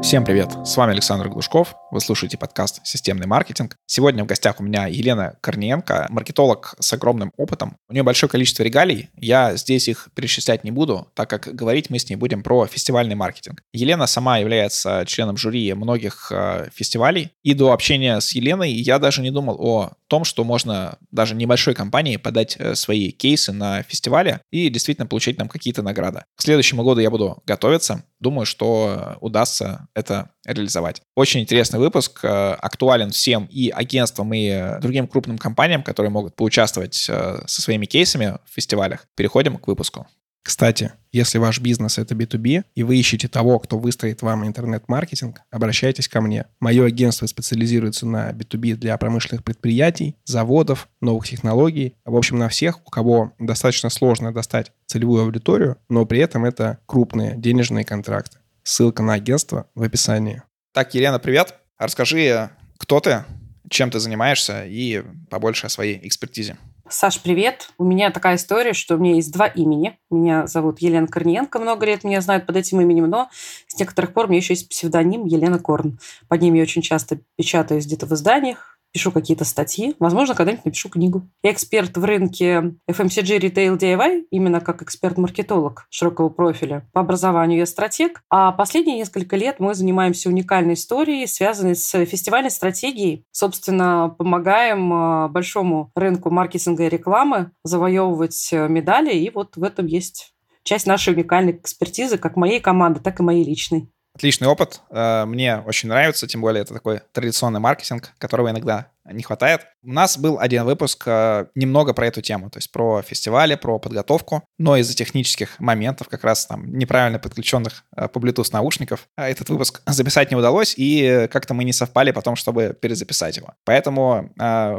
Всем привет! С вами Александр Глушков. Вы слушаете подкаст «Системный маркетинг». Сегодня в гостях у меня Елена Корниенко, маркетолог с огромным опытом. У нее большое количество регалий. Я здесь их перечислять не буду, так как говорить мы с ней будем про фестивальный маркетинг. Елена сама является членом жюри многих э, фестивалей. И до общения с Еленой я даже не думал о том, что можно даже небольшой компании подать э, свои кейсы на фестивале и действительно получить там какие-то награды. К следующему году я буду готовиться. Думаю, что удастся это реализовать. Очень интересный выпуск, э, актуален всем и агентствам, и другим крупным компаниям, которые могут поучаствовать э, со своими кейсами в фестивалях. Переходим к выпуску. Кстати, если ваш бизнес — это B2B, и вы ищете того, кто выстроит вам интернет-маркетинг, обращайтесь ко мне. Мое агентство специализируется на B2B для промышленных предприятий, заводов, новых технологий, в общем, на всех, у кого достаточно сложно достать целевую аудиторию, но при этом это крупные денежные контракты. Ссылка на агентство в описании. Так, Елена, привет. Расскажи, кто ты, чем ты занимаешься и побольше о своей экспертизе. Саш, привет. У меня такая история, что у меня есть два имени. Меня зовут Елена Корниенко, много лет меня знают под этим именем, но с некоторых пор у меня еще есть псевдоним Елена Корн. Под ним я очень часто печатаюсь где-то в изданиях, пишу какие-то статьи, возможно, когда-нибудь напишу книгу. Я эксперт в рынке FMCG Retail DIY, именно как эксперт-маркетолог широкого профиля. По образованию я стратег, а последние несколько лет мы занимаемся уникальной историей, связанной с фестивальной стратегией. Собственно, помогаем а, большому рынку маркетинга и рекламы завоевывать э, медали, и вот в этом есть часть нашей уникальной экспертизы, как моей команды, так и моей личной. Отличный опыт. Э, мне очень нравится, тем более это такой традиционный маркетинг, которого иногда не хватает. У нас был один выпуск э, немного про эту тему, то есть про фестивали, про подготовку, но из-за технических моментов, как раз там неправильно подключенных э, по Bluetooth наушников, э, этот выпуск записать не удалось, и как-то мы не совпали потом, чтобы перезаписать его. Поэтому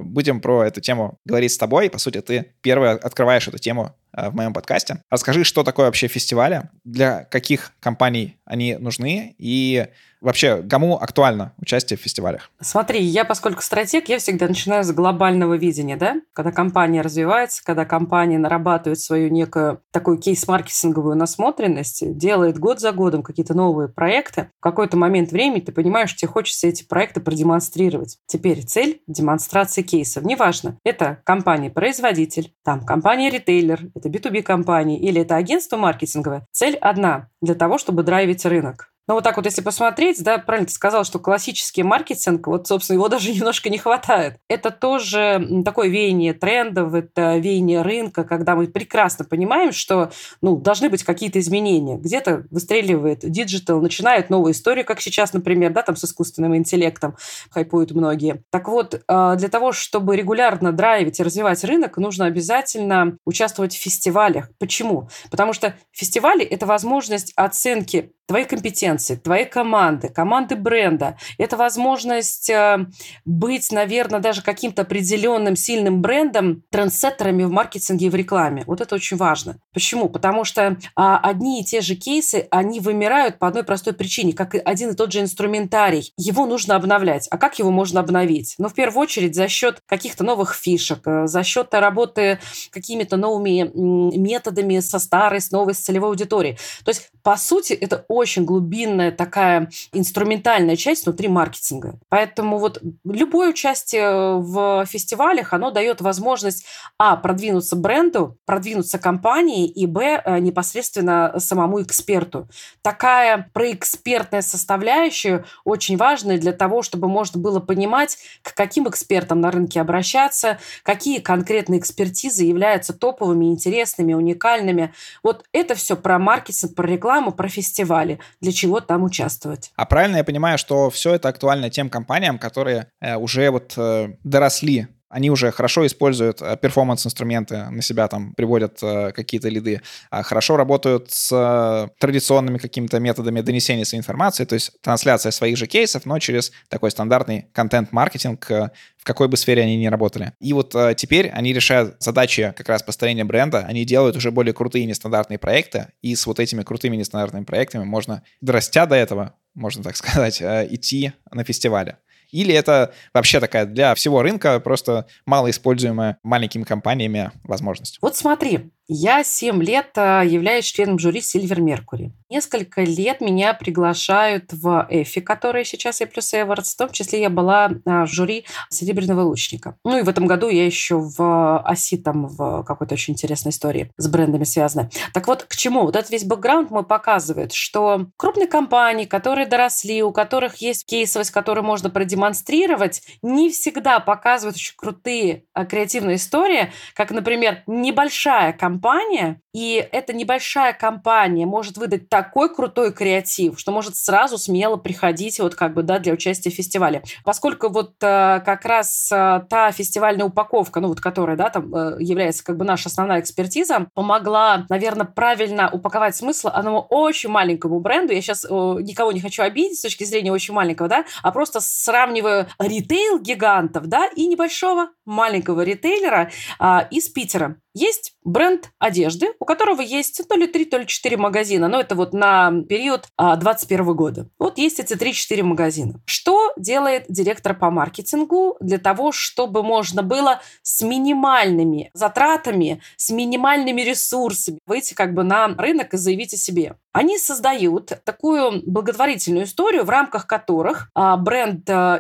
будем про эту тему говорить с тобой. По сути, ты первый открываешь эту тему в моем подкасте. Расскажи, что такое вообще фестивали, для каких компаний они нужны и Вообще, кому актуально участие в фестивалях? Смотри, я, поскольку стратег, я всегда начинаю с глобального видения, да? Когда компания развивается, когда компания нарабатывает свою некую такую кейс-маркетинговую насмотренность, делает год за годом какие-то новые проекты, в какой-то момент времени ты понимаешь, тебе хочется эти проекты продемонстрировать. Теперь цель демонстрации кейсов. Неважно, это компания-производитель, там компания-ритейлер, это B2B-компания или это агентство маркетинговое. Цель одна – для того, чтобы драйвить рынок. Но вот так вот, если посмотреть, да, правильно ты сказал, что классический маркетинг, вот, собственно, его даже немножко не хватает. Это тоже такое веяние трендов, это веяние рынка, когда мы прекрасно понимаем, что, ну, должны быть какие-то изменения. Где-то выстреливает digital, начинает новую историю, как сейчас, например, да, там с искусственным интеллектом хайпуют многие. Так вот, а, для того, чтобы регулярно драйвить и развивать рынок, нужно обязательно участвовать в фестивалях. Почему? Потому что фестивали – это возможность оценки твоей компетенции, твоей команды, команды бренда. Это возможность э, быть, наверное, даже каким-то определенным сильным брендом, трендсеттерами в маркетинге и в рекламе. Вот это очень важно. Почему? Потому что а, одни и те же кейсы, они вымирают по одной простой причине, как один и тот же инструментарий. Его нужно обновлять. А как его можно обновить? Ну, в первую очередь, за счет каких-то новых фишек, э, за счет работы какими-то новыми методами со старой, с новой, с целевой аудиторией. То есть, по сути, это очень глубинная такая инструментальная часть внутри маркетинга. Поэтому вот любое участие в фестивалях, оно дает возможность, а, продвинуться бренду, продвинуться компании, и, б, э, непосредственно самому эксперту. Такая проэкспертная составляющая очень важная для того, чтобы можно было понимать, к каким экспертам на рынке обращаться, какие конкретные экспертизы являются топовыми, интересными, уникальными. Вот это все про маркетинг, про рекламу, про фестивали для чего там участвовать. А правильно я понимаю, что все это актуально тем компаниям, которые э, уже вот э, доросли они уже хорошо используют э, перформанс-инструменты, на себя там приводят э, какие-то лиды, э, хорошо работают с э, традиционными какими-то методами донесения своей информации, то есть трансляция своих же кейсов, но через такой стандартный контент-маркетинг, в какой бы сфере они ни работали. И вот теперь они решают задачи как раз построения бренда, они делают уже более крутые нестандартные проекты, и с вот этими крутыми нестандартными проектами можно, дорастя до этого, можно так сказать, идти на фестивале. Или это вообще такая для всего рынка просто малоиспользуемая маленькими компаниями возможность? Вот смотри, я 7 лет э, являюсь членом жюри Silver Mercury. Несколько лет меня приглашают в Эфи, который сейчас и плюс Эвардс. В том числе я была э, в жюри Серебряного лучника. Ну и в этом году я еще в оси там в какой-то очень интересной истории с брендами связана. Так вот, к чему? Вот этот весь бэкграунд мой показывает, что крупные компании, которые доросли, у которых есть кейсовость, которую можно продемонстрировать, не всегда показывают очень крутые э, креативные истории, как, например, небольшая компания и эта небольшая компания может выдать такой крутой креатив, что может сразу смело приходить вот как бы, да, для участия в фестивале. Поскольку вот э, как раз э, та фестивальная упаковка, ну вот которая, да, там э, является как бы наша основная экспертиза, помогла, наверное, правильно упаковать смысл одному очень маленькому бренду. Я сейчас э, никого не хочу обидеть с точки зрения очень маленького, да, а просто сравниваю ритейл гигантов, да, и небольшого маленького ритейлера э, из Питера. Есть бренд одежды, у которого есть то ли 3, то ли 4 магазина, но это вот на период 2021 а, года. Вот есть эти 3-4 магазина. Что делает директор по маркетингу для того, чтобы можно было с минимальными затратами, с минимальными ресурсами выйти как бы на рынок и заявить о себе? Они создают такую благотворительную историю, в рамках которых а, бренд а,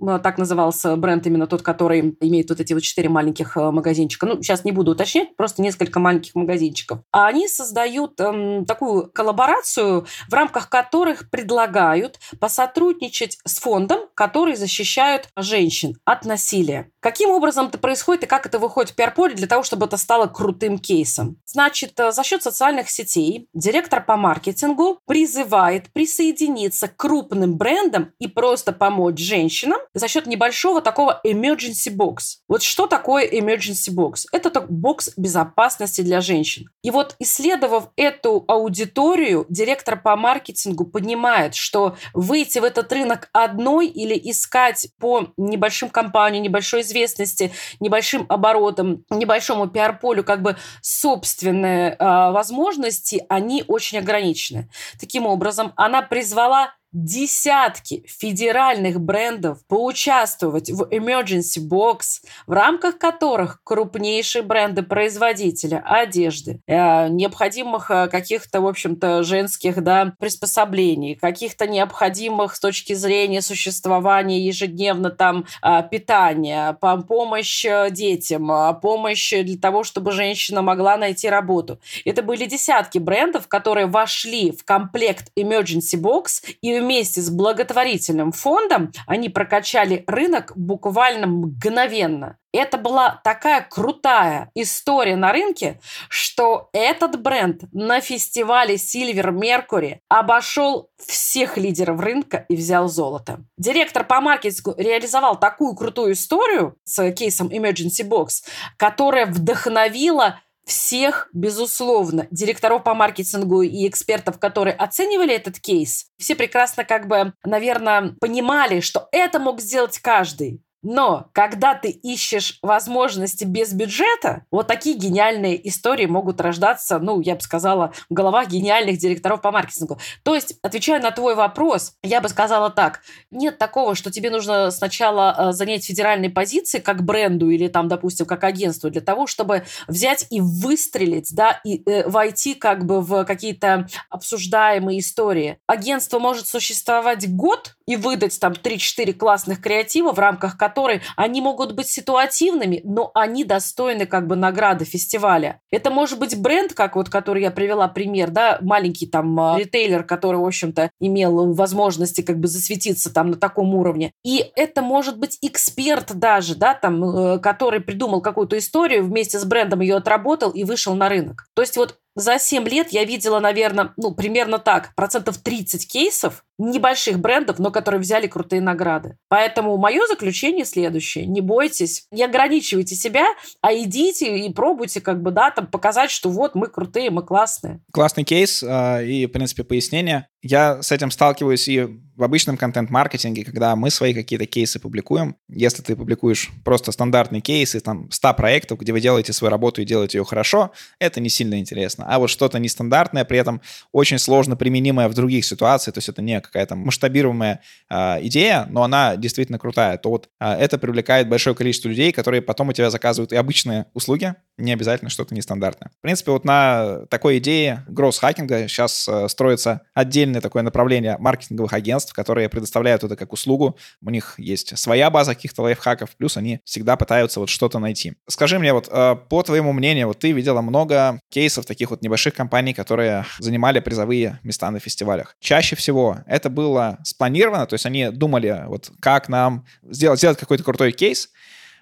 так назывался бренд именно тот, который имеет вот эти вот четыре маленьких магазинчика, ну, сейчас не буду уточнять, просто несколько маленьких магазинчиков. А они создают эм, такую коллаборацию, в рамках которых предлагают посотрудничать с фондом, который защищает женщин от насилия. Каким образом это происходит и как это выходит в пиар-поле для того, чтобы это стало крутым кейсом? Значит, э, за счет социальных сетей директор по маркетингу призывает присоединиться к крупным брендам и просто помочь женщинам за счет небольшого такого emergency box. Вот что такое emergency box? Это бокс безопасности для женщин. И вот исследовав эту аудиторию, директор по маркетингу понимает, что выйти в этот рынок одной или искать по небольшим компаниям, небольшой известности, небольшим оборотам, небольшому пиар-полю как бы собственные э, возможности, они очень ограничены. Таким образом, она призвала десятки федеральных брендов поучаствовать в Emergency Box, в рамках которых крупнейшие бренды производителя одежды, э, необходимых э, каких-то, в общем-то, женских да, приспособлений, каких-то необходимых с точки зрения существования ежедневно там э, питания, помощь детям, помощь для того, чтобы женщина могла найти работу. Это были десятки брендов, которые вошли в комплект Emergency Box и вместе с благотворительным фондом они прокачали рынок буквально мгновенно. Это была такая крутая история на рынке, что этот бренд на фестивале Silver Mercury обошел всех лидеров рынка и взял золото. Директор по маркетингу реализовал такую крутую историю с кейсом Emergency Box, которая вдохновила всех, безусловно, директоров по маркетингу и экспертов, которые оценивали этот кейс, все прекрасно как бы, наверное, понимали, что это мог сделать каждый. Но когда ты ищешь возможности без бюджета, вот такие гениальные истории могут рождаться, ну, я бы сказала, в головах гениальных директоров по маркетингу. То есть, отвечая на твой вопрос, я бы сказала так. Нет такого, что тебе нужно сначала э, занять федеральные позиции как бренду или там, допустим, как агентству для того, чтобы взять и выстрелить, да, и э, войти как бы в какие-то обсуждаемые истории. Агентство может существовать год и выдать там 3-4 классных креатива, в рамках которой они могут быть ситуативными, но они достойны как бы награды фестиваля. Это может быть бренд, как вот, который я привела пример, да, маленький там а, ритейлер, который, в общем-то, имел возможности как бы засветиться там на таком уровне. И это может быть эксперт даже, да, там, э, который придумал какую-то историю, вместе с брендом ее отработал и вышел на рынок. То есть вот за 7 лет я видела, наверное, ну, примерно так, процентов 30 кейсов небольших брендов, но которые взяли крутые награды. Поэтому мое заключение следующее. Не бойтесь, не ограничивайте себя, а идите и пробуйте как бы, да, там показать, что вот мы крутые, мы классные. Классный кейс э, и, в принципе, пояснение. Я с этим сталкиваюсь и В обычном контент-маркетинге, когда мы свои какие-то кейсы публикуем, если ты публикуешь просто стандартные кейсы, там, 100 проектов, где вы делаете свою работу и делаете ее хорошо, это не сильно интересно. А вот что-то нестандартное, при этом очень сложно применимое в других ситуациях, то есть это не какая-то масштабируемая э, идея, но она действительно крутая, то вот э, это привлекает большое количество людей, которые потом у тебя заказывают и обычные услуги, не обязательно что-то нестандартное. В принципе, вот на такой идее гросс-хакинга сейчас э, строится отдельное такое направление маркетинговых агентств, которые предоставляют это как услугу. У них есть своя база каких-то лайфхаков, плюс они всегда пытаются вот что-то найти. Скажи мне, вот э, по твоему мнению, вот ты видела много кейсов таких вот небольших компаний, которые занимали призовые места на фестивалях. Чаще всего это было спланировано, то есть они думали, вот как нам сделать, сделать какой-то крутой кейс,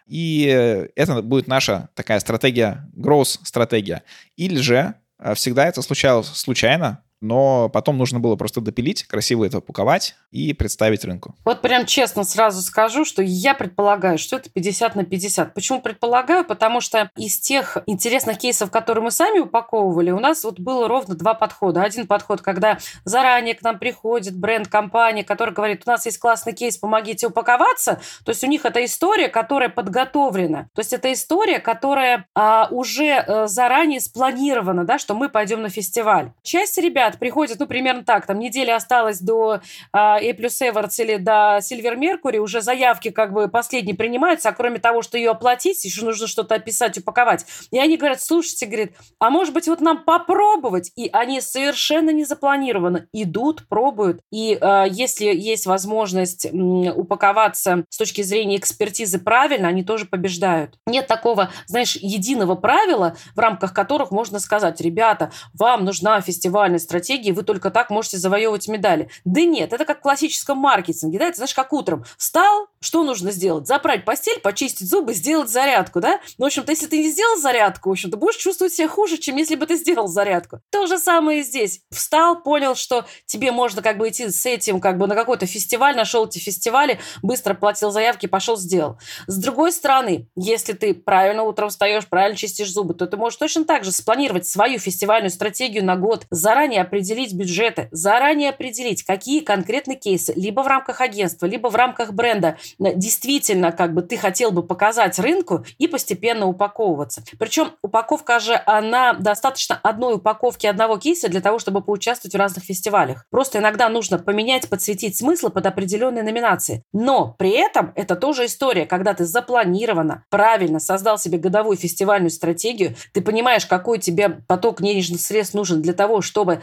и это будет наша такая стратегия, growth-стратегия. Или же э, всегда это случалось случайно, но потом нужно было просто допилить, красиво это упаковать и представить рынку. Вот прям честно сразу скажу, что я предполагаю, что это 50 на 50. Почему предполагаю? Потому что из тех интересных кейсов, которые мы сами упаковывали, у нас вот было ровно два подхода. Один подход, когда заранее к нам приходит бренд, компания, которая говорит, у нас есть классный кейс, помогите упаковаться. То есть у них это история, которая подготовлена. То есть это история, которая а, уже а, заранее спланирована, да, что мы пойдем на фестиваль. Часть ребят ребят приходят, ну, примерно так, там неделя осталась до а, A плюс Эвардс или до Silver Mercury, уже заявки как бы последние принимаются, а кроме того, что ее оплатить, еще нужно что-то описать, упаковать. И они говорят, слушайте, говорит, а может быть вот нам попробовать? И они совершенно не запланированы, идут, пробуют. И а, если есть возможность м, упаковаться с точки зрения экспертизы правильно, они тоже побеждают. Нет такого, знаешь, единого правила, в рамках которых можно сказать, ребята, вам нужна фестивальная стратегии, вы только так можете завоевывать медали. Да нет, это как в классическом маркетинге, да, это знаешь, как утром. Встал, что нужно сделать? Заправить постель, почистить зубы, сделать зарядку, да? Ну, в общем-то, если ты не сделал зарядку, в общем-то, будешь чувствовать себя хуже, чем если бы ты сделал зарядку. То же самое и здесь. Встал, понял, что тебе можно как бы идти с этим как бы на какой-то фестиваль, нашел эти фестивали, быстро платил заявки, пошел, сделал. С другой стороны, если ты правильно утром встаешь, правильно чистишь зубы, то ты можешь точно так же спланировать свою фестивальную стратегию на год, заранее определить бюджеты, заранее определить, какие конкретные кейсы, либо в рамках агентства, либо в рамках бренда, э, действительно как бы ты хотел бы показать рынку и постепенно упаковываться. Причем упаковка же, она достаточно одной упаковки одного кейса для того, чтобы поучаствовать в разных фестивалях. Просто иногда нужно поменять, подсветить смыслы под определенные номинации. Но при этом это тоже история, когда ты запланированно, правильно создал себе годовую фестивальную стратегию, ты понимаешь, какой тебе поток денежных средств нужен для того, чтобы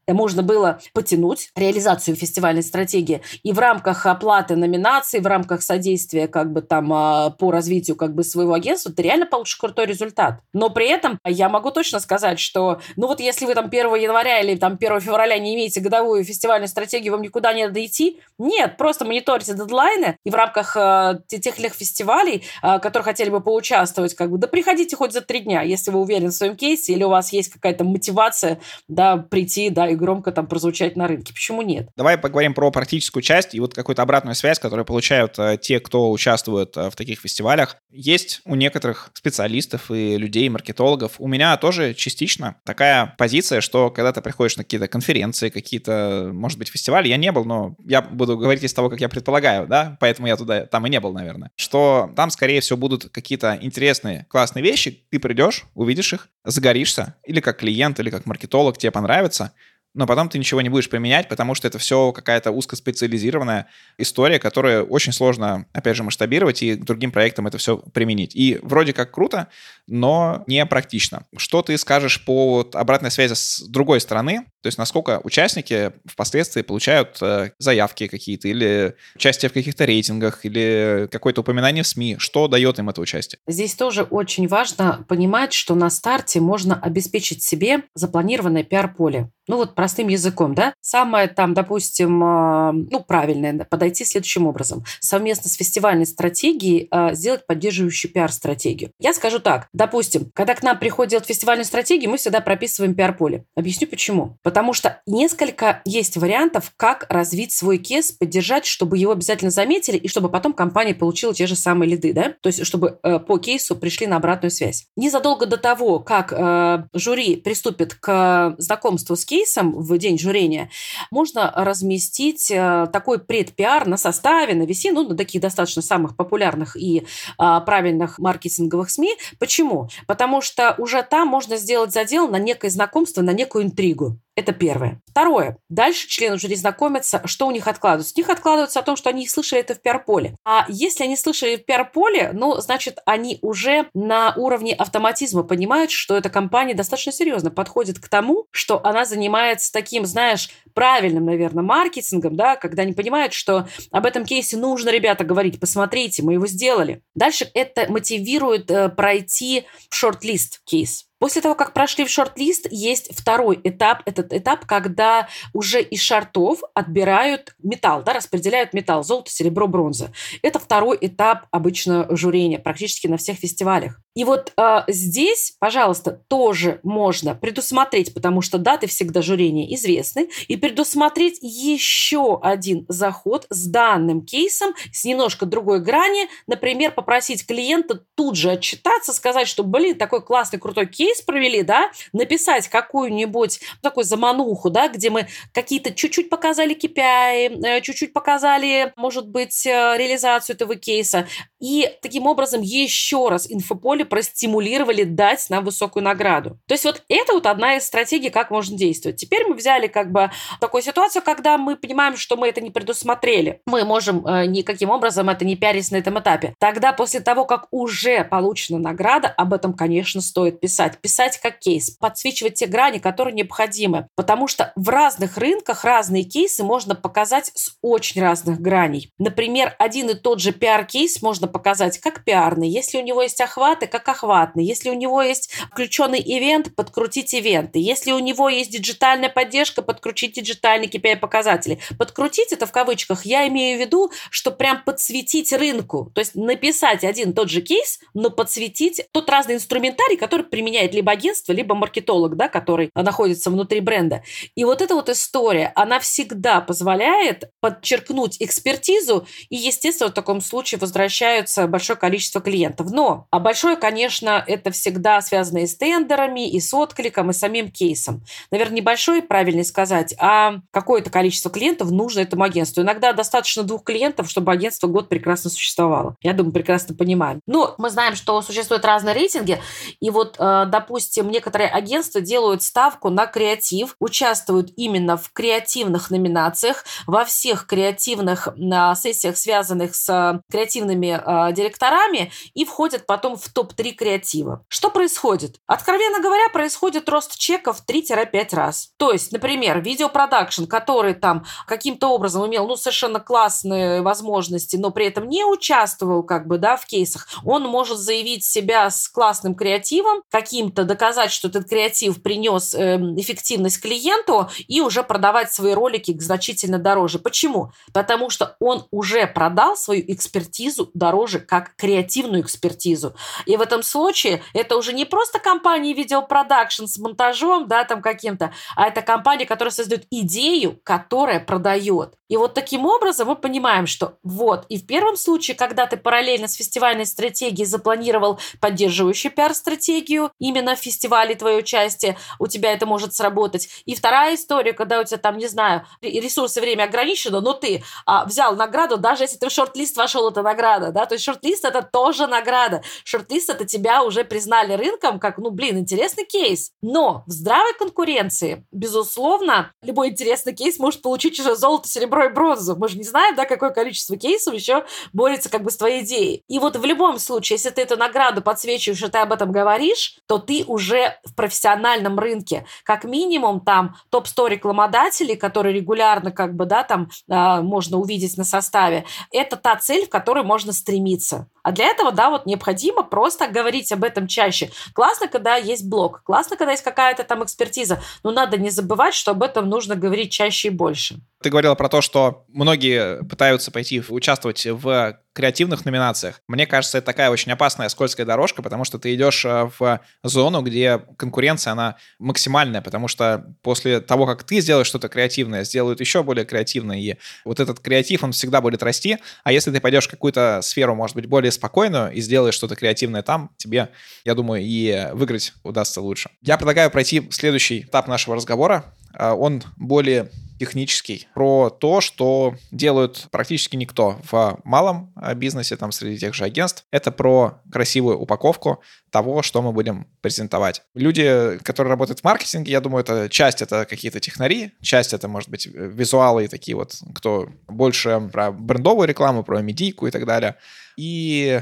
можно было потянуть реализацию фестивальной стратегии. И в рамках оплаты номинаций, в рамках содействия как бы там а, по развитию как бы своего агентства, ты реально получишь крутой результат. Но при этом я могу точно сказать, что ну вот если вы там 1 января или там 1 февраля не имеете годовую фестивальную стратегию, вам никуда не надо идти. Нет, просто мониторите дедлайны и в рамках э, тех или иных фестивалей, э, которые хотели бы поучаствовать, как бы, да приходите хоть за три дня, если вы уверены в своем кейсе или у вас есть какая-то мотивация, да, прийти, да, и громко там прозвучать на рынке. Почему нет? Давай поговорим про практическую часть и вот какую-то обратную связь, которую получают э, те, кто участвует э, в таких фестивалях. Есть у некоторых специалистов и людей, маркетологов. У меня тоже частично такая позиция, что когда ты приходишь на какие-то конференции, какие-то, может быть, фестивали, я не был, но я буду говорить из того, как я предполагаю, да, поэтому я туда там и не был, наверное, что там, скорее всего, будут какие-то интересные, классные вещи, ты придешь, увидишь их, загоришься, или как клиент, или как маркетолог, тебе понравится, но потом ты ничего не будешь применять, потому что это все какая-то узкоспециализированная история, которую очень сложно, опять же, масштабировать и другим проектам это все применить. И вроде как круто, но не практично. Что ты скажешь по обратной связи с другой стороны? То есть насколько участники впоследствии получают э, заявки какие-то или участие в каких-то рейтингах или какое-то упоминание в СМИ? Что дает им это участие? Здесь тоже очень важно понимать, что на старте можно обеспечить себе запланированное пиар-поле. Ну вот простым языком, да? Самое там, допустим, э, ну правильное, подойти следующим образом. Совместно с фестивальной стратегией э, сделать поддерживающую пиар-стратегию. Я скажу так. Допустим, когда к нам приходит фестивальная стратегия, мы всегда прописываем пиар-поле. Объясню почему. Потому что несколько есть вариантов, как развить свой кейс, поддержать, чтобы его обязательно заметили, и чтобы потом компания получила те же самые лиды, да? То есть, чтобы э, по кейсу пришли на обратную связь. Незадолго до того, как э, жюри приступит к знакомству с кейсом, кейсом в день журения, можно разместить э, такой предпиар на составе, на VC, ну, на таких достаточно самых популярных и а, правильных маркетинговых СМИ. Почему? Потому что уже там можно сделать задел на некое знакомство, на некую интригу. Это первое. Второе. Дальше члены жюри знакомятся, что у них откладывается. У них откладывается о том, что они слышали это в пиар-поле. А если они слышали в пиар-поле, ну, значит, они уже на уровне автоматизма понимают, что эта компания достаточно серьезно подходит к тому, что она занимается таким, знаешь, правильным, наверное, маркетингом, да, когда они понимают, что об этом кейсе нужно, ребята, говорить, посмотрите, мы его сделали. Дальше это мотивирует э, пройти шорт-лист кейс. После того, как прошли в шорт-лист, есть второй этап. Этот этап, когда уже из шортов отбирают металл, да, распределяют металл, золото, серебро, бронза. Это второй этап обычно журения, практически на всех фестивалях. И вот э, здесь, пожалуйста, тоже можно предусмотреть, потому что даты всегда журения известны, и предусмотреть еще один заход с данным кейсом, с немножко другой грани. Например, попросить клиента тут же отчитаться, сказать, что, блин, такой классный, крутой кейс провели, да, написать какую-нибудь такую замануху, да, где мы какие-то чуть-чуть показали KPI, э, чуть-чуть показали, может быть, э, реализацию этого кейса, и таким образом еще раз инфополе простимулировали дать нам высокую награду. То есть вот это вот одна из стратегий, как можно действовать. Теперь мы взяли как бы такую ситуацию, когда мы понимаем, что мы это не предусмотрели. Мы можем э, никаким образом это не пиарить на этом этапе. Тогда после того, как уже получена награда, об этом, конечно, стоит писать. Писать как кейс, подсвечивать те грани, которые необходимы. Потому что в разных рынках разные кейсы можно показать с очень разных граней. Например, один и тот же пиар-кейс можно показать как пиарный, если у него есть охваты, как охватный. Если у него есть включенный ивент, подкрутить ивенты. Если у него есть диджитальная поддержка, подкрутить диджитальные KPI-показатели. Подкрутить это в кавычках я имею в виду, что прям подсветить рынку. То есть написать один тот же кейс, но подсветить тот разный инструментарий, который применяет либо агентство, либо маркетолог, да, который находится внутри бренда. И вот эта вот история, она всегда позволяет подчеркнуть экспертизу, и, естественно, в таком случае возвращаются большое количество клиентов. Но а большое конечно, это всегда связано и с тендерами, и с откликом, и самим кейсом. Наверное, небольшой, правильно сказать, а какое-то количество клиентов нужно этому агентству. Иногда достаточно двух клиентов, чтобы агентство год прекрасно существовало. Я думаю, прекрасно понимаем. Но мы знаем, что существуют разные рейтинги, и вот, э, допустим, некоторые агентства делают ставку на креатив, участвуют именно в креативных номинациях, во всех креативных сессиях, связанных с креативными э, директорами, и входят потом в топ топ-3 креатива. Что происходит? Откровенно говоря, происходит рост чеков 3-5 раз. То есть, например, видеопродакшн, который там каким-то образом имел ну, совершенно классные возможности, но при этом не участвовал как бы да, в кейсах, он может заявить себя с классным креативом, каким-то доказать, что этот креатив принес э, эффективность клиенту и уже продавать свои ролики значительно дороже. Почему? Потому что он уже продал свою экспертизу дороже, как креативную экспертизу. И в этом случае это уже не просто компания видеопродакшн с монтажом, да, там каким-то, а это компания, которая создает идею, которая продает. И вот таким образом мы понимаем, что вот, и в первом случае, когда ты параллельно с фестивальной стратегией запланировал поддерживающую пиар-стратегию именно в фестивале твое участие, у тебя это может сработать. И вторая история, когда у тебя там, не знаю, ресурсы, время ограничено, но ты а, взял награду, даже если ты в шорт-лист вошел, это награда, да, то есть шорт-лист это тоже награда. Шорт-лист это тебя уже признали рынком как, ну, блин, интересный кейс. Но в здравой конкуренции, безусловно, любой интересный кейс может получить уже золото, серебро и бронзу. Мы же не знаем, да, какое количество кейсов еще борется как бы с твоей идеей. И вот в любом случае, если ты эту награду подсвечиваешь, и ты об этом говоришь, то ты уже в профессиональном рынке. Как минимум там топ-100 рекламодателей, которые регулярно как бы, да, там э, можно увидеть на составе, это та цель, в которой можно стремиться. А для этого, да, вот необходимо просто говорить об этом чаще. Классно, когда есть блог, классно, когда есть какая-то там экспертиза, но надо не забывать, что об этом нужно говорить чаще и больше. Ты говорила про то, что многие пытаются пойти участвовать в креативных номинациях. Мне кажется, это такая очень опасная скользкая дорожка, потому что ты идешь э, в зону, где конкуренция, она максимальная, потому что после того, как ты сделаешь что-то креативное, сделают еще более креативное, и вот этот креатив, он всегда будет расти, а если ты пойдешь в какую-то сферу, может быть, более спокойную и сделаешь что-то креативное там, тебе, я думаю, и выиграть удастся лучше. Я предлагаю пройти следующий этап нашего разговора, а, он более технический, про то, что делают практически никто в малом а, бизнесе, там среди тех же агентств. Это про красивую упаковку того, что мы будем презентовать. Люди, которые работают в маркетинге, я думаю, это часть это какие-то технари, часть это, может быть, визуалы и такие вот, кто больше про брендовую рекламу, про медийку и так далее. И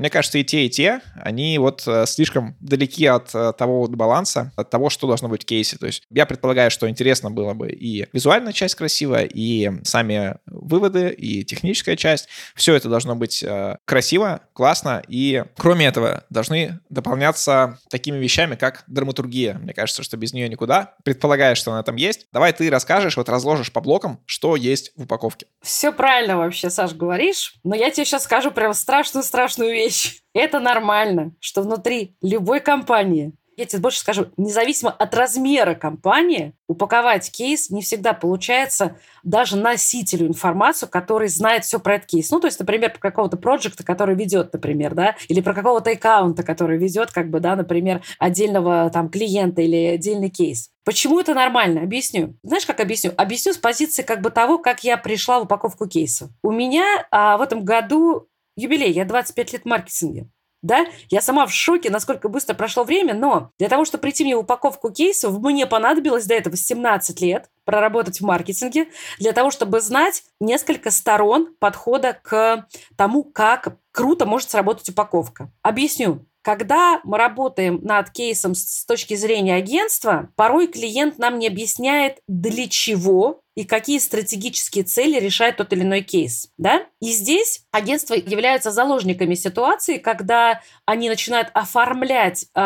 мне кажется, и те, и те, они вот э, слишком далеки от э, того вот баланса, от того, что должно быть в кейсе. То есть я предполагаю, что интересно было бы и визуальная часть красивая, и сами выводы, и техническая часть. Все это должно быть э, красиво, классно, и кроме этого должны дополняться такими вещами, как драматургия. Мне кажется, что без нее никуда. Предполагаю, что она там есть. Давай ты расскажешь, вот разложишь по блокам, что есть в упаковке. Все правильно вообще, Саш, говоришь, но я тебе сейчас скажу прям страшную-страшную вещь вещь. Это нормально, что внутри любой компании я тебе больше скажу, независимо от размера компании, упаковать кейс не всегда получается даже носителю информацию, который знает все про этот кейс. Ну, то есть, например, про какого-то проекта, который ведет, например, да, или про какого-то аккаунта, который ведет, как бы, да, например, отдельного там клиента или отдельный кейс. Почему это нормально? Объясню. Знаешь, как объясню? Объясню с позиции как бы того, как я пришла в упаковку кейса. У меня а, в этом году юбилей, я 25 лет в маркетинге. Да, я сама в шоке, насколько быстро прошло время, но для того, чтобы прийти мне в упаковку кейсов, мне понадобилось до этого 17 лет проработать в маркетинге, для того, чтобы знать несколько сторон подхода к тому, как круто может сработать упаковка. Объясню. Когда мы работаем над кейсом с точки зрения агентства, порой клиент нам не объясняет, для чего и какие стратегические цели решает тот или иной кейс. Да? И здесь агентства являются заложниками ситуации, когда они начинают оформлять э,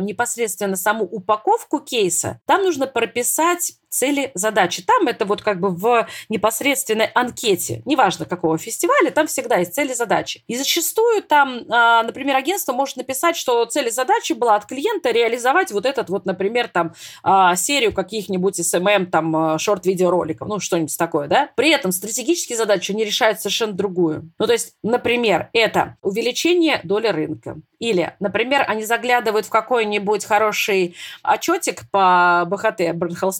непосредственно саму упаковку кейса. Там нужно прописать цели, задачи. Там это вот как бы в непосредственной анкете, неважно какого фестиваля, там всегда есть цели, задачи. И зачастую там, а, например, агентство может написать, что цель задачи была от клиента реализовать вот этот вот, например, там а, серию каких-нибудь SMM, там, а, шорт-видеороликов, ну, что-нибудь такое, да. При этом стратегические задачи, они решают совершенно другую. Ну, то есть, например, это увеличение доли рынка. Или, например, они заглядывают в какой-нибудь хороший отчетик по БХТ,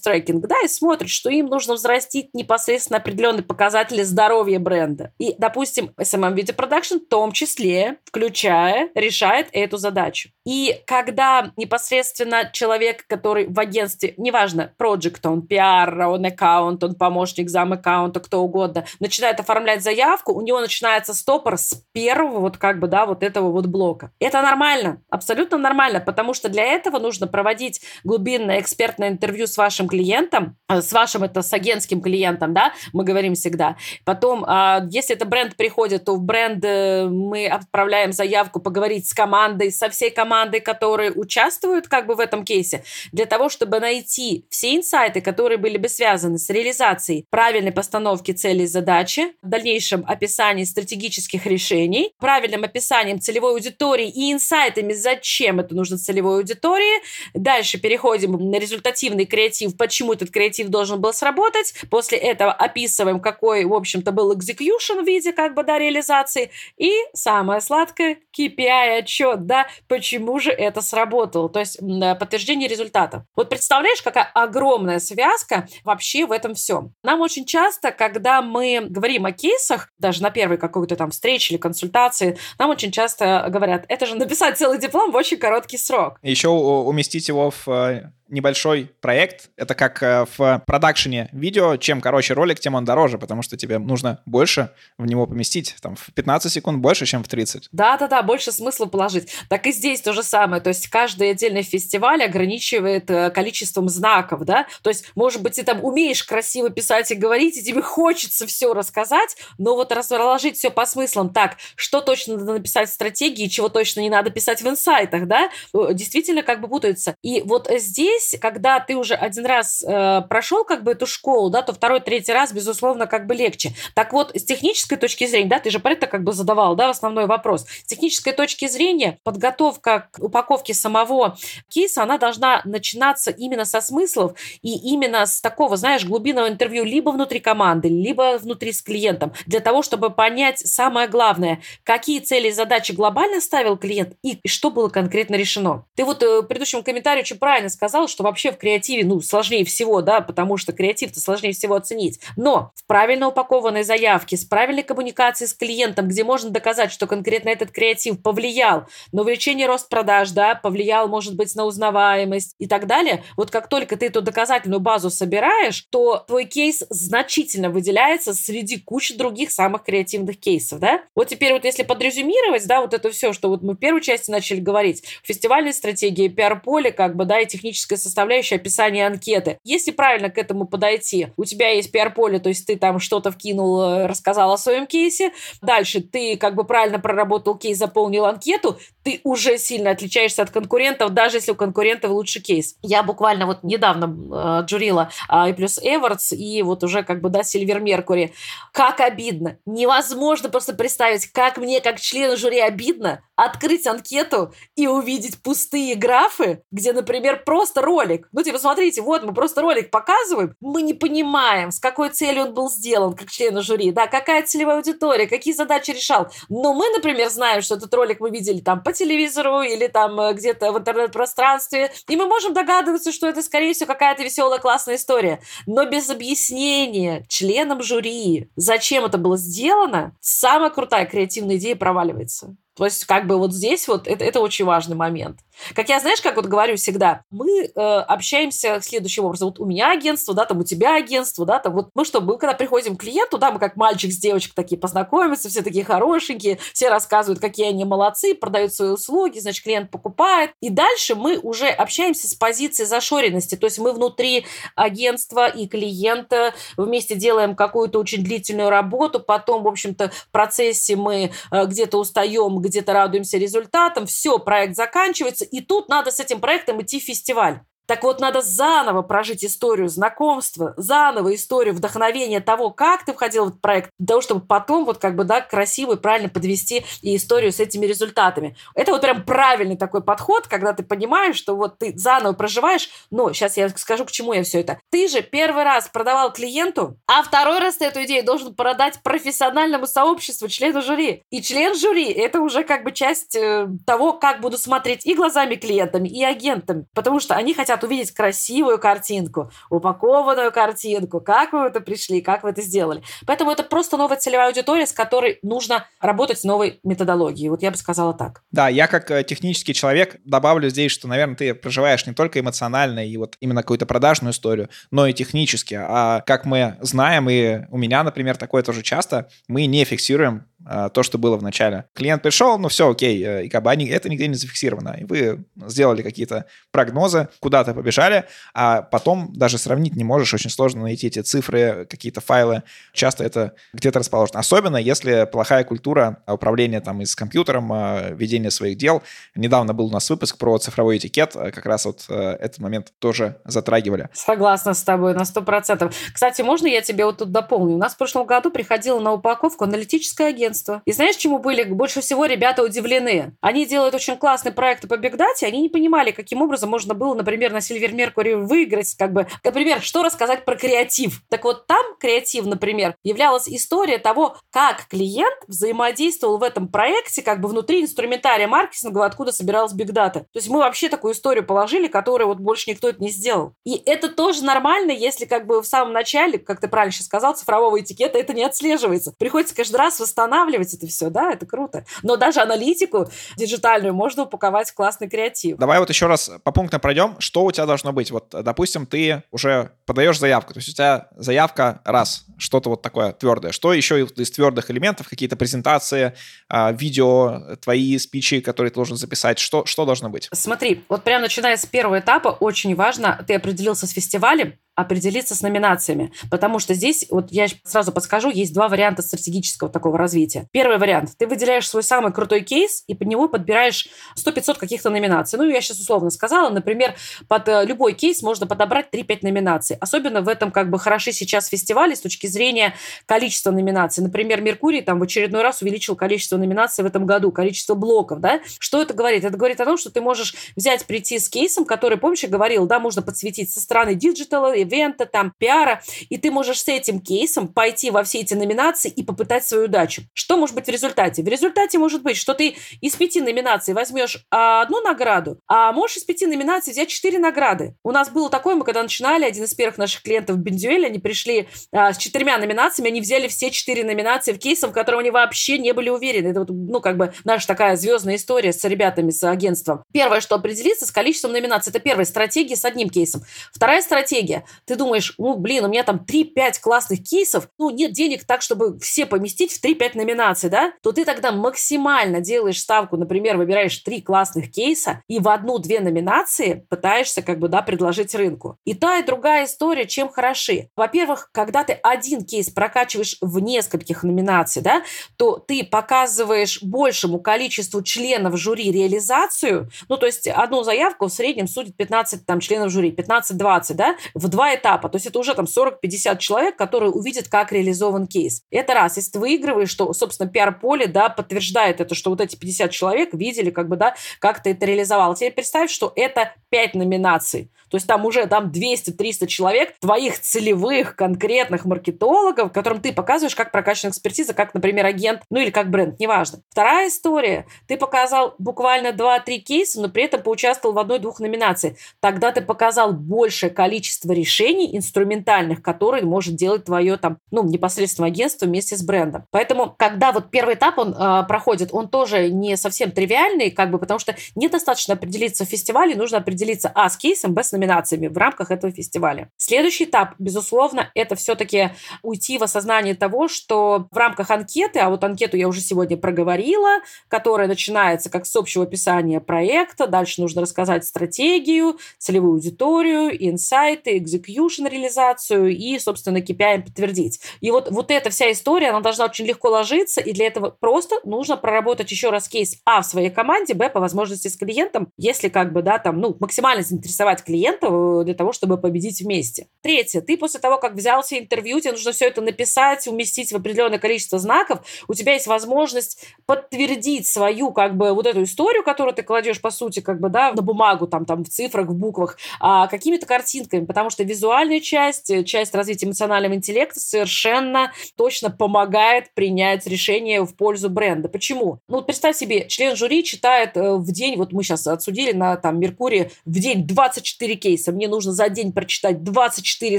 Tracking, маркетинг, да, и смотрит, что им нужно взрастить непосредственно определенные показатели здоровья бренда. И, допустим, SMM Video Production в том числе, включая, решает эту задачу. И когда непосредственно человек, который в агентстве, неважно, проект, он пиар, он аккаунт, он помощник зам аккаунта, кто угодно, начинает оформлять заявку, у него начинается стопор с первого вот как бы, да, вот этого вот блока. Это нормально, абсолютно нормально, потому что для этого нужно проводить глубинное экспертное интервью с вашим клиентом, э, с вашим это с агентским клиентом, да, мы говорим всегда. Потом, а, если это бренд приходит, то в бренд э, мы отправляем заявку поговорить с командой, со всей командой, которые участвуют как бы в этом кейсе, для того, чтобы найти все инсайты, которые были бы связаны с реализацией правильной постановки цели и задачи, в дальнейшем описании стратегических решений, правильным описанием целевой аудитории и инсайтами, зачем это нужно целевой аудитории. Дальше переходим на результативный креатив, почему этот креатив должен был сработать. После этого описываем, какой, в общем-то, был execution в виде как бы, да, реализации. И самое сладкое, KPI отчет, да, почему же это сработало. То есть подтверждение результата. Вот представляешь, какая огромная связка вообще в этом всем. Нам очень часто, когда мы говорим о кейсах, даже на первой какой-то там встрече или консультации, нам очень часто говорят, это же написать целый диплом в очень короткий срок. Еще уместить его в э, небольшой проект. Это как э, в продакшене видео. Чем короче ролик, тем он дороже, потому что тебе нужно больше в него поместить. Там в 15 секунд больше, чем в 30. Да-да-да, больше смысла положить. Так и здесь то же самое. То есть каждый отдельный фестиваль ограничивает э, количеством знаков, да? То есть, может быть, ты там умеешь красиво писать и говорить, и тебе хочется все рассказать, но вот разложить все по смыслам. Так, что точно надо написать в стратегии, чего точно не надо писать в инсайтах, да? Э, действительно как бы путаются. И вот здесь здесь, когда ты уже один раз э, прошел как бы эту школу, да, то второй, третий раз, безусловно, как бы легче. Так вот, с технической точки зрения, да, ты же про это как бы задавал, да, основной вопрос. С технической точки зрения подготовка к упаковке самого кейса, она должна начинаться именно со смыслов и именно с такого, знаешь, глубинного интервью либо внутри команды, либо внутри с клиентом, для того, чтобы понять самое главное, какие цели и задачи глобально ставил клиент и что было конкретно решено. Ты вот э, в предыдущем комментарии очень правильно сказал, что вообще в креативе, ну, сложнее всего, да, потому что креатив-то сложнее всего оценить. Но в правильно упакованной заявке, с правильной коммуникацией с клиентом, где можно доказать, что конкретно этот креатив повлиял на увеличение рост продаж, да, повлиял, может быть, на узнаваемость и так далее, вот как только ты эту доказательную базу собираешь, то твой кейс значительно выделяется среди кучи других самых креативных кейсов, да. Вот теперь вот если подрезюмировать, да, вот это все, что вот мы в первой части начали говорить, фестивальная стратегия, пиар-поле, как бы, да, и техническая составляющая описания анкеты. Если правильно к этому подойти, у тебя есть пиар-поле, то есть ты там что-то вкинул, э, рассказал о своем кейсе, дальше ты как бы правильно проработал кейс, заполнил анкету, ты уже сильно отличаешься от конкурентов, даже если у конкурентов лучший кейс. Я буквально вот недавно э, джурила э, и плюс Эвардс, и вот уже как бы, да, Сильвер Меркури. Как обидно. Невозможно просто представить, как мне, как члену жюри, обидно открыть анкету и увидеть пустые графы, где, например, просто ролик. Ну, типа, смотрите, вот мы просто ролик показываем, мы не понимаем, с какой целью он был сделан, как члены жюри, да, какая целевая аудитория, какие задачи решал. Но мы, например, знаем, что этот ролик мы видели там по телевизору или там э, где-то в интернет-пространстве, и мы можем догадываться, что это, скорее всего, какая-то веселая, классная история. Но без объяснения членам жюри, зачем это было сделано, самая крутая креативная идея проваливается. То есть, как бы вот здесь вот это, это очень важный момент. Как я, знаешь, как вот говорю всегда, мы э, общаемся следующим образом. Вот у меня агентство, да, там у тебя агентство, да, там вот мы что, мы когда приходим к клиенту, да, мы как мальчик с девочкой такие познакомимся, все такие хорошенькие, все рассказывают, какие они молодцы, продают свои услуги, значит, клиент покупает. И дальше мы уже общаемся с позиции зашоренности, то есть мы внутри агентства и клиента вместе делаем какую-то очень длительную работу, потом, в общем-то, в процессе мы э, где-то устаем, где-то радуемся результатам, все, проект заканчивается, и тут надо с этим проектом идти в фестиваль. Так вот, надо заново прожить историю знакомства, заново историю вдохновения того, как ты входил в этот проект, для того, чтобы потом вот как бы, да, красиво и правильно подвести и историю с этими результатами. Это вот прям правильный такой подход, когда ты понимаешь, что вот ты заново проживаешь, но сейчас я скажу, к чему я все это. Ты же первый раз продавал клиенту, а второй раз ты эту идею должен продать профессиональному сообществу, члену жюри. И член жюри – это уже как бы часть э, того, как буду смотреть и глазами клиентами, и агентами, потому что они хотят хотят увидеть красивую картинку, упакованную картинку, как вы это пришли, как вы это сделали. Поэтому это просто новая целевая аудитория, с которой нужно работать с новой методологией. Вот я бы сказала так. Да, я как э, технический человек добавлю здесь, что, наверное, ты проживаешь не только эмоционально и вот именно какую-то продажную историю, но и технически. А как мы знаем, и у меня, например, такое тоже часто, мы не фиксируем то, что было в начале. Клиент пришел, ну все, окей, э, и как бы они, это нигде не зафиксировано. И вы сделали какие-то прогнозы, куда-то побежали, а потом даже сравнить не можешь, очень сложно найти эти цифры, какие-то файлы. Часто это где-то расположено. Особенно, если плохая культура управления там и с компьютером, а, ведения своих дел. Недавно был у нас выпуск про цифровой этикет, а, как раз вот э, этот момент тоже затрагивали. Согласна с тобой на сто процентов. Кстати, можно я тебе вот тут дополню? У нас в прошлом году приходила на упаковку аналитическая агентство агентство. И знаешь, чему были больше всего ребята удивлены? Они делают очень классные проекты по бигдате, они не понимали, каким образом можно было, например, на Silver Mercury выиграть, как бы, например, что рассказать про креатив. Так вот, там креатив, например, являлась история того, как клиент взаимодействовал в этом проекте, как бы внутри инструментария маркетинга, откуда собиралась бигдата. То есть мы вообще такую историю положили, которую вот больше никто это не сделал. И это тоже нормально, если как бы в самом начале, как ты правильно сейчас сказал, цифрового этикета это не отслеживается. Приходится каждый раз восстанавливать восстанавливать это все, да, это круто. Но даже аналитику диджитальную можно упаковать в классный креатив. Давай вот еще раз по пунктам пройдем. Что у тебя должно быть? Вот, допустим, ты уже подаешь заявку, то есть у тебя заявка раз, что-то вот такое твердое. Что еще из твердых элементов? Какие-то презентации, а, видео, твои спичи, которые ты должен записать? Что, что должно быть? Смотри, вот прямо начиная с первого этапа, очень важно, ты определился с фестивалем, определиться с номинациями. Потому что здесь, вот я сразу подскажу, есть два варианта стратегического такого развития. Первый вариант. Ты выделяешь свой самый крутой кейс и под него подбираешь 100-500 каких-то номинаций. Ну, я сейчас условно сказала. Например, под э, любой кейс можно подобрать 3-5 номинаций. Особенно в этом как бы хороши сейчас фестивали с точки зрения количества номинаций. Например, Меркурий там в очередной раз увеличил количество номинаций в этом году, количество блоков, да? Что это говорит? Это говорит о том, что ты можешь взять, прийти с кейсом, который, помнишь, я говорил, да, можно подсветить со стороны диджитала, ивента, там, пиара, и ты можешь с этим кейсом пойти во все эти номинации и попытать свою удачу. Что может быть в результате? В результате может быть, что ты из пяти номинаций возьмешь одну награду, а можешь из пяти номинаций взять четыре награды. У нас было такое, мы когда начинали, один из первых наших клиентов в Бензюэле, они пришли а, с четырьмя номинациями, они взяли все четыре номинации в кейсом, в котором они вообще не были уверены. Это вот, ну, как бы наша такая звездная история с ребятами, с агентством. Первое, что определиться с количеством номинаций, это первая стратегия с одним кейсом. Вторая стратегия, ты думаешь, ну, блин, у меня там 3-5 классных кейсов, ну, нет денег так, чтобы все поместить в 3-5 номинаций, да, то ты тогда максимально делаешь ставку, например, выбираешь три классных кейса и в одну-две номинации пытаешься, как бы, да, предложить рынку. И та, и другая история чем хороши. Во-первых, когда ты один кейс прокачиваешь в нескольких номинаций, да, то ты показываешь большему количеству членов жюри реализацию, ну, то есть одну заявку в среднем судит 15 там, членов жюри, 15-20, да, в два этапа. То есть это уже там 40-50 человек, которые увидят, как реализован кейс. Это раз. Если ты выигрываешь, что, собственно, пиар-поле, да, подтверждает это, что вот эти 50 человек видели, как бы, да, как ты это реализовал. Теперь представь, что это 5 номинаций. То есть там уже там 200-300 человек, твоих целевых, конкретных маркетологов, которым ты показываешь, как прокачана экспертиза, как, например, агент, ну или как бренд, неважно. Вторая история. Ты показал буквально 2-3 кейса, но при этом поучаствовал в одной-двух номинациях. Тогда ты показал большее количество решений инструментальных, которые может делать твое там, ну, непосредственно агентство вместе с брендом. Поэтому, когда вот первый этап он э, проходит, он тоже не совсем тривиальный, как бы, потому что недостаточно определиться в фестивале, нужно определиться, а, с кейсом, б, с номинациями в рамках этого фестиваля. Следующий этап, безусловно, это все-таки уйти в осознание того, что в рамках анкеты, а вот анкету я уже сегодня проговорила, которая начинается как с общего описания проекта, дальше нужно рассказать стратегию, целевую аудиторию, инсайты, экзекьюшн, реализацию и, собственно, KPI подтвердить. И вот, вот эта вся история, она должна очень легко ложиться, и для этого просто нужно проработать еще раз кейс А в своей команде, Б по возможности с клиентом, если как бы, да, там, ну, максимально заинтересовать клиента, э, для того, чтобы победить вместе. Третье. Ты после того, как взялся интервью, тебе нужно все это написать, уместить в определенное количество знаков. У тебя есть возможность подтвердить свою, как бы, вот эту историю, которую ты кладешь, по сути, как бы, да, на бумагу, там, там, в цифрах, в буквах, а, какими-то картинками, потому что визуальная часть, э, часть развития эмоционального интеллекта совершенно точно помогает принять решение в пользу бренда. Почему? Ну, вот представь себе, член жюри читает э, в день, вот мы сейчас отсудили на, там, Меркурии, в день 24 кейса, мне нужно за день прочитать 24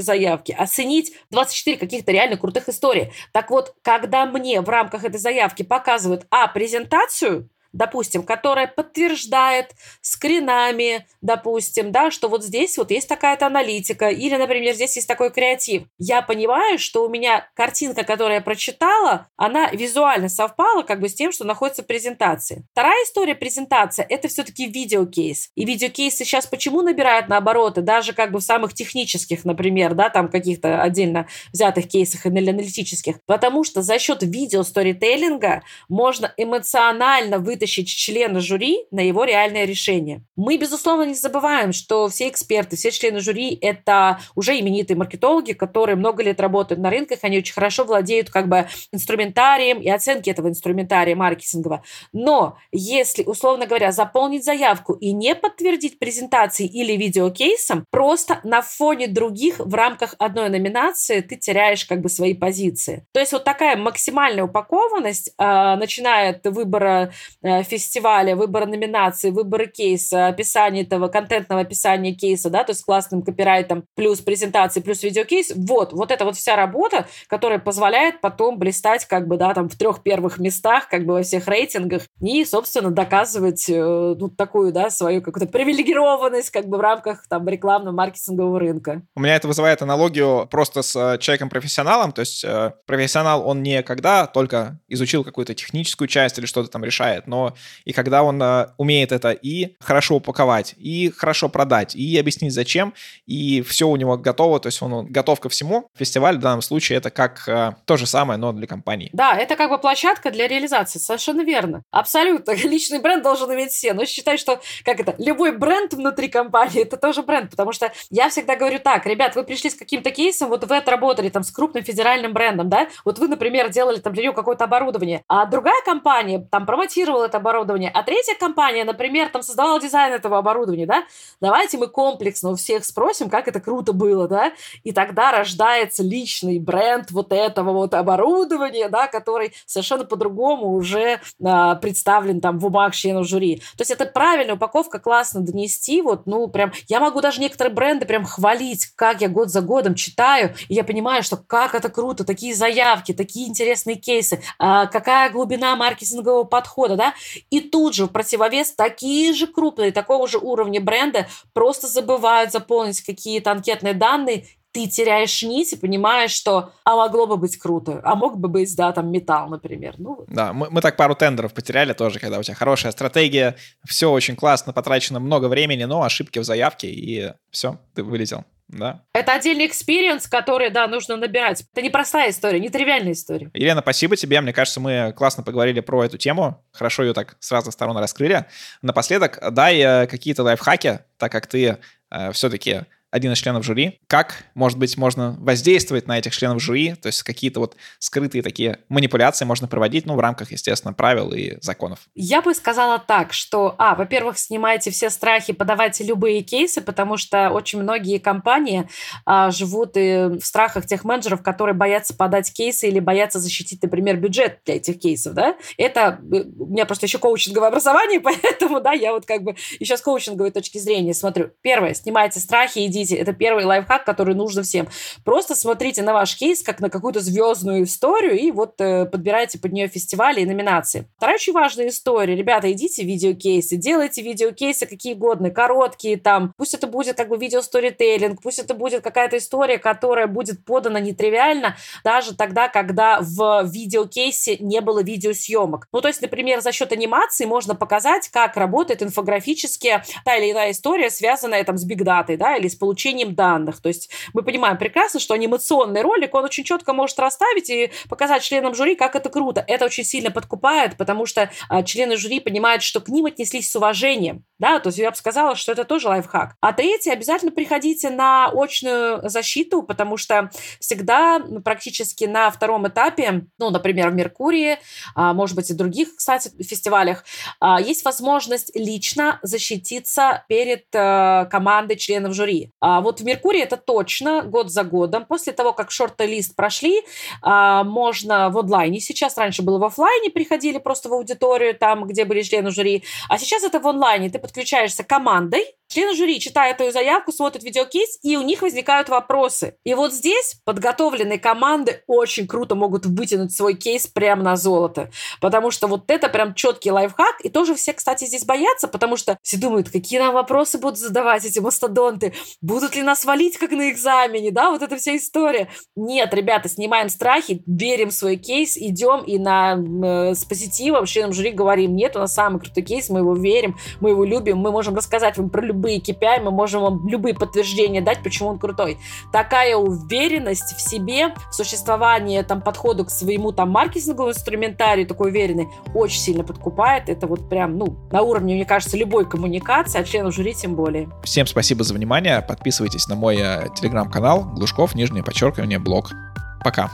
заявки, оценить 24 каких-то реально крутых историй. Так вот, когда мне в рамках этой заявки показывают А, презентацию, допустим, которая подтверждает скринами, допустим, да, что вот здесь вот есть такая-то аналитика, или, например, здесь есть такой креатив. Я понимаю, что у меня картинка, которую я прочитала, она визуально совпала как бы с тем, что находится в презентации. Вторая история презентация – это все-таки видеокейс. И видеокейсы сейчас почему набирают на обороты, даже как бы в самых технических, например, да, там каких-то отдельно взятых кейсах или аналитических? Потому что за счет видео-сторителлинга можно эмоционально вы вытащить члена жюри на его реальное решение. Мы, безусловно, не забываем, что все эксперты, все члены жюри – это уже именитые маркетологи, которые много лет работают на рынках, они очень хорошо владеют как бы инструментарием и оценки этого инструментария маркетингового. Но если, условно говоря, заполнить заявку и не подтвердить презентацией или видеокейсом, просто на фоне других в рамках одной номинации ты теряешь как бы свои позиции. То есть вот такая максимальная упакованность, э, начиная от выбора Э, фестиваля, выбора номинации, выбора кейса, описание этого, контентного описания кейса, да, то есть классным копирайтом, плюс презентации, плюс видеокейс. Вот, вот эта вот вся работа, которая позволяет потом блистать как бы, да, там в трех первых местах, как бы во всех рейтингах и, собственно, доказывать э, ну, такую, да, свою какую-то привилегированность как бы в рамках там рекламного маркетингового рынка. У меня это вызывает аналогию просто с э, человеком-профессионалом, то есть э, профессионал, он не когда только изучил какую-то техническую часть или что-то там решает, но и когда он э, умеет это и хорошо упаковать, и хорошо продать, и объяснить зачем, и все у него готово, то есть он готов ко всему. Фестиваль в данном случае это как э, то же самое, но для компании. Да, это как бы площадка для реализации, совершенно верно. Абсолютно. Личный бренд должен иметь все. Но считай, что как это, любой бренд внутри компании это тоже бренд, потому что я всегда говорю так, ребят, вы пришли с каким-то кейсом, вот вы отработали там с крупным федеральным брендом, да, вот вы, например, делали там для него какое-то оборудование, а другая компания там промотировала делать оборудование, а третья компания, например, там создавала дизайн этого оборудования, да, давайте мы комплексно у всех спросим, как это круто было, да, и тогда рождается личный бренд вот этого вот оборудования, да, который совершенно по-другому уже а, представлен там в умах членов жюри. То есть это правильная упаковка, классно донести, вот, ну, прям, я могу даже некоторые бренды прям хвалить, как я год за годом читаю, и я понимаю, что как это круто, такие заявки, такие интересные кейсы, а, какая глубина маркетингового подхода, да, и тут же в противовес такие же крупные, такого же уровня бренда просто забывают заполнить какие-то анкетные данные ты теряешь нить и понимаешь, что а могло бы быть круто, а мог бы быть, да, там металл, например. Ну, да, мы, мы так пару тендеров потеряли тоже, когда у тебя хорошая стратегия, все очень классно, потрачено много времени, но ошибки в заявке, и все, ты вылетел. Да. Это отдельный experience, который, да, нужно набирать. Это не простая история, не тривиальная история. Елена, спасибо тебе. Мне кажется, мы классно поговорили про эту тему. Хорошо ее так с разных сторон раскрыли. Напоследок, дай э, какие-то лайфхаки, так как ты э, все-таки один из членов жюри. Как, может быть, можно воздействовать на этих членов жюри, то есть какие-то вот скрытые такие манипуляции можно проводить, ну, в рамках, естественно, правил и законов. Я бы сказала так, что, а, во-первых, снимайте все страхи, подавайте любые кейсы, потому что очень многие компании а, живут и в страхах тех менеджеров, которые боятся подать кейсы или боятся защитить, например, бюджет для этих кейсов, да. Это, э, у меня просто еще коучинговое образование, поэтому, да, я вот как бы еще с коучинговой точки зрения смотрю. Первое, снимайте страхи, идите. Это первый лайфхак, который нужно всем. Просто смотрите на ваш кейс как на какую-то звездную историю и вот э, подбирайте под нее фестивали и номинации. Вторая очень важная история. Ребята, идите в видеокейсы, делайте видеокейсы какие угодно, короткие там. Пусть это будет как бы видео-сторителлинг, пусть это будет какая-то история, которая будет подана нетривиально, даже тогда, когда в видеокейсе не было видеосъемок. Ну, то есть, например, за счет анимации можно показать, как работает инфографически та или иная история, связанная там с бигдатой, да, или с получением данных. То есть мы понимаем прекрасно, что анимационный ролик, он очень четко может расставить и показать членам жюри, как это круто. Это очень сильно подкупает, потому что а, члены жюри понимают, что к ним отнеслись с уважением. Да, то есть я бы сказала, что это тоже лайфхак. А третье, обязательно приходите на очную защиту, потому что всегда ну, практически на втором этапе, ну, например, в Меркурии, а, может быть, и других, кстати, фестивалях, а, есть возможность лично защититься перед а, командой членов жюри. А вот в Меркурии это точно год за годом. После того, как шорт-лист прошли, а, можно в онлайне. Сейчас раньше было в офлайне, приходили просто в аудиторию, там, где были члены жюри. А сейчас это в онлайне. Ты подключаешься командой, Члены жюри читают твою заявку, смотрят видеокейс, и у них возникают вопросы. И вот здесь подготовленные команды очень круто могут вытянуть свой кейс прямо на золото. Потому что вот это прям четкий лайфхак. И тоже все, кстати, здесь боятся, потому что все думают, какие нам вопросы будут задавать эти мастодонты. Будут ли нас валить, как на экзамене, да, вот эта вся история. Нет, ребята, снимаем страхи, берем свой кейс, идем и на, э, с позитивом членам жюри говорим, нет, у нас самый крутой кейс, мы его верим, мы его любим, мы можем рассказать вам про любой любые KPI, мы можем вам любые подтверждения дать, почему он крутой. Такая уверенность в себе, в существовании там подходу к своему там маркетинговому инструментарию, такой уверенный, очень сильно подкупает. Это вот прям, ну, на уровне, мне кажется, любой коммуникации, а членов жюри тем более. Всем спасибо за внимание. Подписывайтесь на мой э, телеграм-канал Глушков, нижнее подчеркивание, блог. Пока.